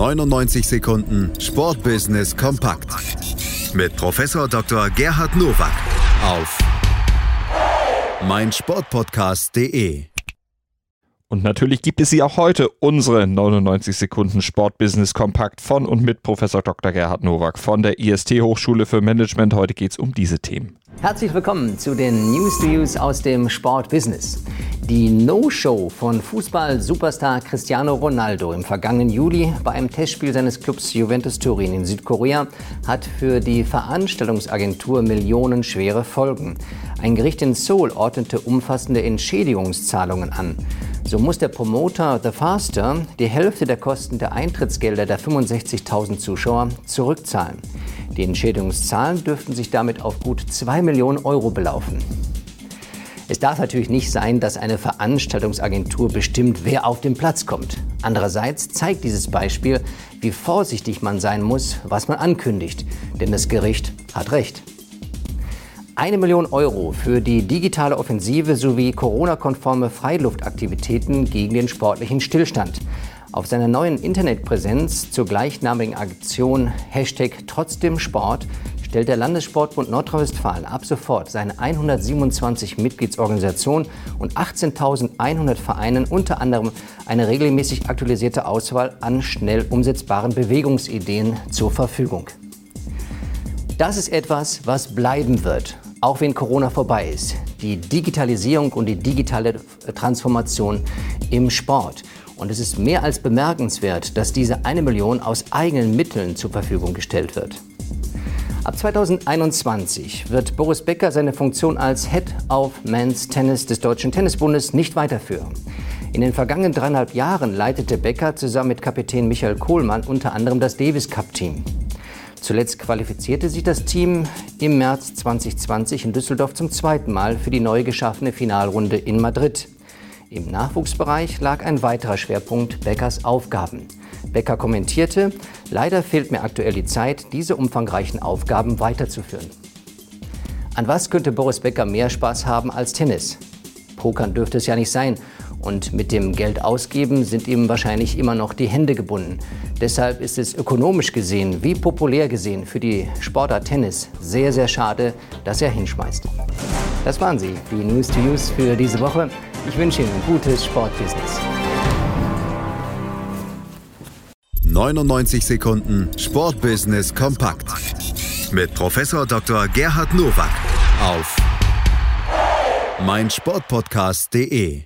99 Sekunden Sportbusiness kompakt mit Professor Dr. Gerhard Nowak auf meinsportpodcast.de. Und natürlich gibt es sie auch heute, unsere 99 Sekunden Sportbusiness Kompakt von und mit Professor Dr. Gerhard Nowak von der IST Hochschule für Management. Heute geht es um diese Themen. Herzlich willkommen zu den News to Use aus dem Sportbusiness. Die No-Show von Fußball-Superstar Cristiano Ronaldo im vergangenen Juli bei einem Testspiel seines Clubs Juventus Turin in Südkorea hat für die Veranstaltungsagentur millionenschwere Folgen. Ein Gericht in Seoul ordnete umfassende Entschädigungszahlungen an. So muss der Promoter The Faster die Hälfte der Kosten der Eintrittsgelder der 65.000 Zuschauer zurückzahlen. Die Entschädigungszahlen dürften sich damit auf gut 2 Millionen Euro belaufen. Es darf natürlich nicht sein, dass eine Veranstaltungsagentur bestimmt, wer auf den Platz kommt. Andererseits zeigt dieses Beispiel, wie vorsichtig man sein muss, was man ankündigt. Denn das Gericht hat recht. Eine Million Euro für die digitale Offensive sowie Corona-konforme Freiluftaktivitäten gegen den sportlichen Stillstand. Auf seiner neuen Internetpräsenz zur gleichnamigen Aktion Hashtag Trotzdem Sport stellt der Landessportbund Nordrhein-Westfalen ab sofort seine 127 Mitgliedsorganisationen und 18.100 Vereinen unter anderem eine regelmäßig aktualisierte Auswahl an schnell umsetzbaren Bewegungsideen zur Verfügung. Das ist etwas, was bleiben wird auch wenn Corona vorbei ist, die Digitalisierung und die digitale Transformation im Sport. Und es ist mehr als bemerkenswert, dass diese eine Million aus eigenen Mitteln zur Verfügung gestellt wird. Ab 2021 wird Boris Becker seine Funktion als Head of Men's Tennis des Deutschen Tennisbundes nicht weiterführen. In den vergangenen dreieinhalb Jahren leitete Becker zusammen mit Kapitän Michael Kohlmann unter anderem das Davis Cup Team. Zuletzt qualifizierte sich das Team im März 2020 in Düsseldorf zum zweiten Mal für die neu geschaffene Finalrunde in Madrid. Im Nachwuchsbereich lag ein weiterer Schwerpunkt Beckers Aufgaben. Becker kommentierte, leider fehlt mir aktuell die Zeit, diese umfangreichen Aufgaben weiterzuführen. An was könnte Boris Becker mehr Spaß haben als Tennis? Pokern dürfte es ja nicht sein. Und mit dem Geld ausgeben sind ihm wahrscheinlich immer noch die Hände gebunden. Deshalb ist es ökonomisch gesehen wie populär gesehen für die Sportart Tennis sehr, sehr schade, dass er hinschmeißt. Das waren sie, die News to Use für diese Woche. Ich wünsche Ihnen ein gutes Sportbusiness. 99 Sekunden Sportbusiness kompakt mit Professor Dr. Gerhard Nowak auf meinsportpodcast.de.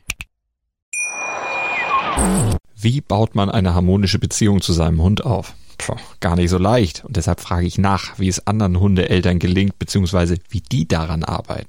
Wie baut man eine harmonische Beziehung zu seinem Hund auf? Puh, gar nicht so leicht. Und deshalb frage ich nach, wie es anderen Hundeeltern gelingt, beziehungsweise wie die daran arbeiten.